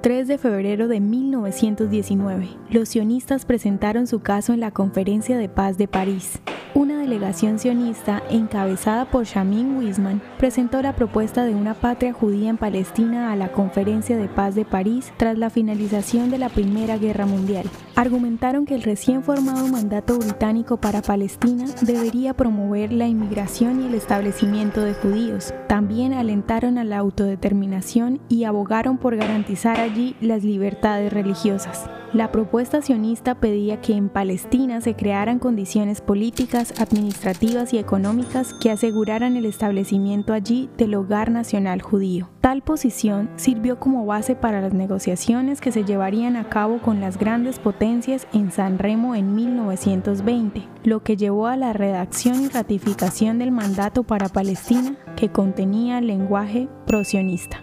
3 de febrero de 1919. Los sionistas presentaron su caso en la Conferencia de Paz de París. Delegación sionista, encabezada por Shamin Wisman, presentó la propuesta de una patria judía en Palestina a la Conferencia de Paz de París tras la finalización de la Primera Guerra Mundial. Argumentaron que el recién formado mandato británico para Palestina debería promover la inmigración y el establecimiento de judíos. También alentaron a la autodeterminación y abogaron por garantizar allí las libertades religiosas. La propuesta sionista pedía que en Palestina se crearan condiciones políticas, administrativas y económicas que aseguraran el establecimiento allí del hogar nacional judío. Tal posición sirvió como base para las negociaciones que se llevarían a cabo con las grandes potencias en San Remo en 1920, lo que llevó a la redacción y ratificación del mandato para Palestina que contenía lenguaje prosionista.